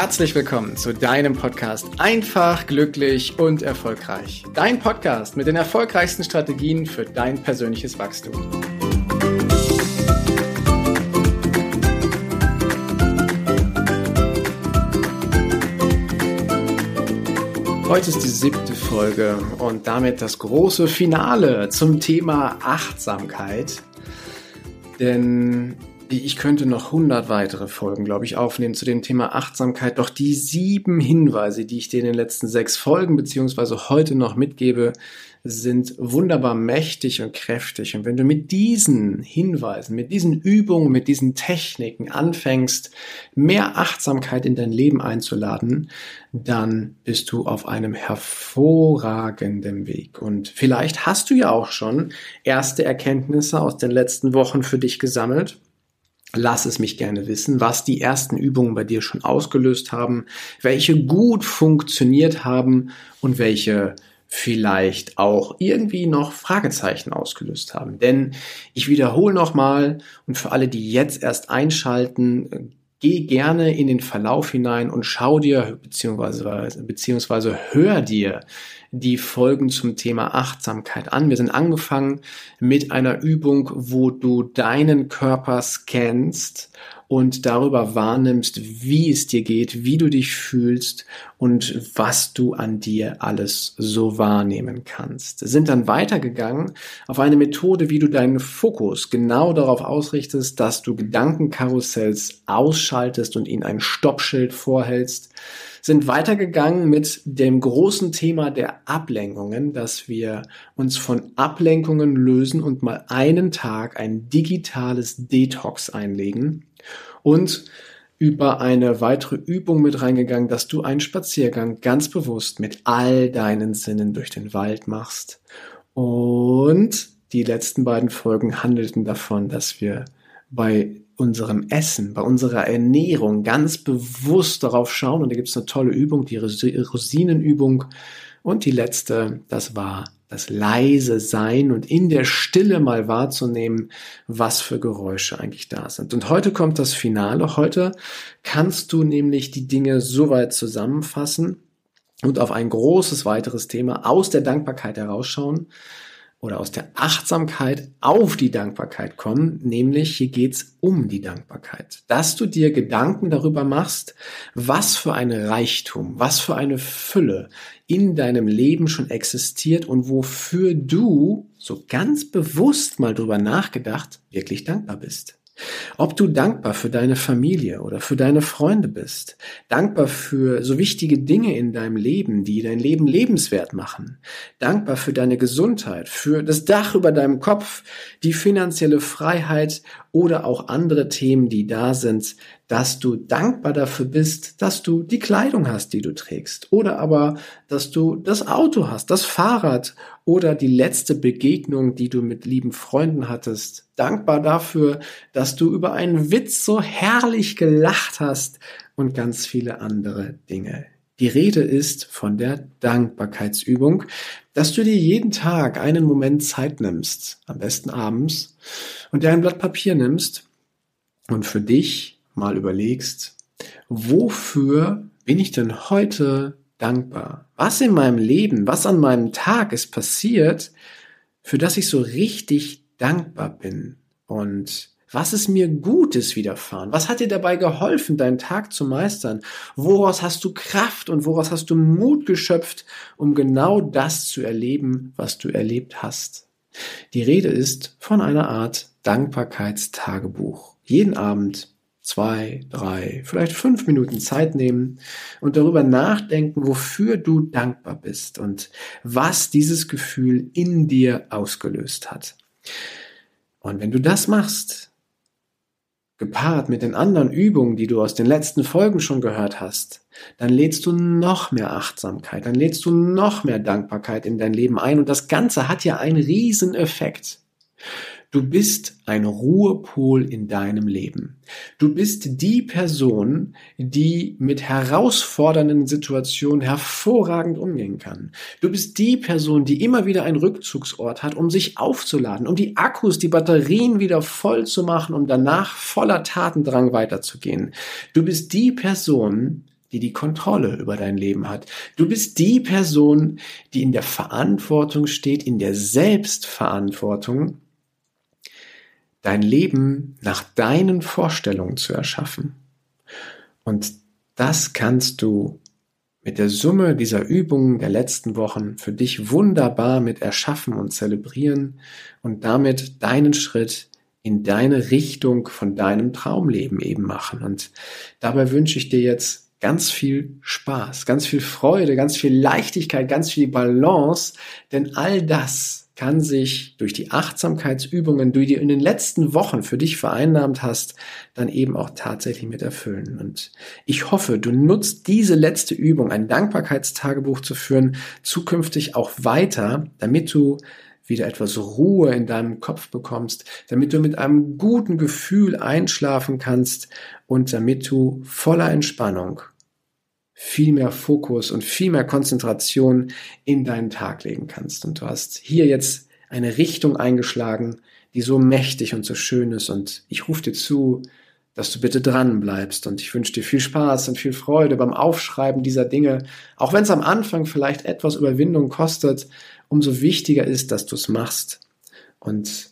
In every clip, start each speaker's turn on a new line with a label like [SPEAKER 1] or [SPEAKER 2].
[SPEAKER 1] herzlich willkommen zu deinem Podcast Einfach, glücklich und erfolgreich. Dein Podcast mit den erfolgreichsten Strategien für dein persönliches Wachstum. Heute ist die siebte Folge und damit das große Finale zum Thema Achtsamkeit. Denn ich könnte noch 100 weitere Folgen, glaube ich, aufnehmen zu dem Thema Achtsamkeit. Doch die sieben Hinweise, die ich dir in den letzten sechs Folgen beziehungsweise heute noch mitgebe, sind wunderbar mächtig und kräftig. Und wenn du mit diesen Hinweisen, mit diesen Übungen, mit diesen Techniken anfängst, mehr Achtsamkeit in dein Leben einzuladen, dann bist du auf einem hervorragenden Weg. Und vielleicht hast du ja auch schon erste Erkenntnisse aus den letzten Wochen für dich gesammelt. Lass es mich gerne wissen, was die ersten Übungen bei dir schon ausgelöst haben, welche gut funktioniert haben und welche vielleicht auch irgendwie noch Fragezeichen ausgelöst haben. Denn ich wiederhole nochmal und für alle, die jetzt erst einschalten, geh gerne in den Verlauf hinein und schau dir beziehungsweise, beziehungsweise hör dir die Folgen zum Thema Achtsamkeit an. Wir sind angefangen mit einer Übung, wo du deinen Körper scannst und darüber wahrnimmst, wie es dir geht, wie du dich fühlst und was du an dir alles so wahrnehmen kannst. Sind dann weitergegangen auf eine Methode, wie du deinen Fokus genau darauf ausrichtest, dass du Gedankenkarussells ausschaltest und ihnen ein Stoppschild vorhältst sind weitergegangen mit dem großen Thema der Ablenkungen, dass wir uns von Ablenkungen lösen und mal einen Tag ein digitales Detox einlegen und über eine weitere Übung mit reingegangen, dass du einen Spaziergang ganz bewusst mit all deinen Sinnen durch den Wald machst. Und die letzten beiden Folgen handelten davon, dass wir bei unserem Essen, bei unserer Ernährung ganz bewusst darauf schauen. Und da gibt es eine tolle Übung, die Rosinenübung. Und die letzte, das war das leise Sein und in der Stille mal wahrzunehmen, was für Geräusche eigentlich da sind. Und heute kommt das Finale. Heute kannst du nämlich die Dinge so weit zusammenfassen und auf ein großes weiteres Thema aus der Dankbarkeit herausschauen, oder aus der Achtsamkeit auf die Dankbarkeit kommen, nämlich hier geht's um die Dankbarkeit. Dass du dir Gedanken darüber machst, was für ein Reichtum, was für eine Fülle in deinem Leben schon existiert und wofür du so ganz bewusst mal drüber nachgedacht wirklich dankbar bist. Ob du dankbar für deine Familie oder für deine Freunde bist, dankbar für so wichtige Dinge in deinem Leben, die dein Leben lebenswert machen, dankbar für deine Gesundheit, für das Dach über deinem Kopf, die finanzielle Freiheit oder auch andere Themen, die da sind, dass du dankbar dafür bist, dass du die Kleidung hast, die du trägst, oder aber, dass du das Auto hast, das Fahrrad oder die letzte Begegnung, die du mit lieben Freunden hattest. Dankbar dafür, dass du über einen Witz so herrlich gelacht hast und ganz viele andere Dinge. Die Rede ist von der Dankbarkeitsübung, dass du dir jeden Tag einen Moment Zeit nimmst, am besten abends, und dir ein Blatt Papier nimmst und für dich mal überlegst, wofür bin ich denn heute dankbar? Was in meinem Leben, was an meinem Tag ist passiert, für das ich so richtig dankbar bin? Und was ist mir Gutes widerfahren? Was hat dir dabei geholfen, deinen Tag zu meistern? Woraus hast du Kraft und woraus hast du Mut geschöpft, um genau das zu erleben, was du erlebt hast? Die Rede ist von einer Art Dankbarkeitstagebuch. Jeden Abend zwei, drei, vielleicht fünf Minuten Zeit nehmen und darüber nachdenken, wofür du dankbar bist und was dieses Gefühl in dir ausgelöst hat. Und wenn du das machst, gepaart mit den anderen Übungen, die du aus den letzten Folgen schon gehört hast, dann lädst du noch mehr Achtsamkeit, dann lädst du noch mehr Dankbarkeit in dein Leben ein und das Ganze hat ja einen riesen Effekt. Du bist ein Ruhepol in deinem Leben. Du bist die Person, die mit herausfordernden Situationen hervorragend umgehen kann. Du bist die Person, die immer wieder einen Rückzugsort hat, um sich aufzuladen, um die Akkus, die Batterien wieder voll zu machen, um danach voller Tatendrang weiterzugehen. Du bist die Person, die die Kontrolle über dein Leben hat. Du bist die Person, die in der Verantwortung steht, in der Selbstverantwortung, dein Leben nach deinen Vorstellungen zu erschaffen. Und das kannst du mit der Summe dieser Übungen der letzten Wochen für dich wunderbar mit erschaffen und zelebrieren und damit deinen Schritt in deine Richtung von deinem Traumleben eben machen. Und dabei wünsche ich dir jetzt ganz viel Spaß, ganz viel Freude, ganz viel Leichtigkeit, ganz viel Balance, denn all das kann sich durch die Achtsamkeitsübungen, die du in den letzten Wochen für dich vereinnahmt hast, dann eben auch tatsächlich mit erfüllen. Und ich hoffe, du nutzt diese letzte Übung, ein Dankbarkeitstagebuch zu führen, zukünftig auch weiter, damit du wieder etwas Ruhe in deinem Kopf bekommst, damit du mit einem guten Gefühl einschlafen kannst und damit du voller Entspannung viel mehr Fokus und viel mehr Konzentration in deinen Tag legen kannst. Und du hast hier jetzt eine Richtung eingeschlagen, die so mächtig und so schön ist. Und ich rufe dir zu, dass du bitte dran bleibst. Und ich wünsche dir viel Spaß und viel Freude beim Aufschreiben dieser Dinge. Auch wenn es am Anfang vielleicht etwas Überwindung kostet, umso wichtiger ist, dass du es machst und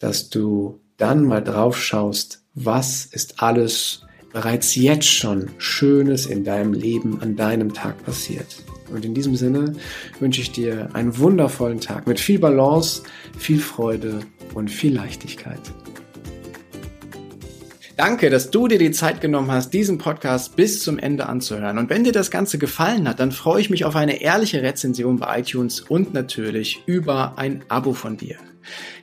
[SPEAKER 1] dass du dann mal drauf schaust, was ist alles bereits jetzt schon Schönes in deinem Leben an deinem Tag passiert. Und in diesem Sinne wünsche ich dir einen wundervollen Tag mit viel Balance, viel Freude und viel Leichtigkeit. Danke, dass du dir die Zeit genommen hast, diesen Podcast bis zum Ende anzuhören. Und wenn dir das Ganze gefallen hat, dann freue ich mich auf eine ehrliche Rezension bei iTunes und natürlich über ein Abo von dir.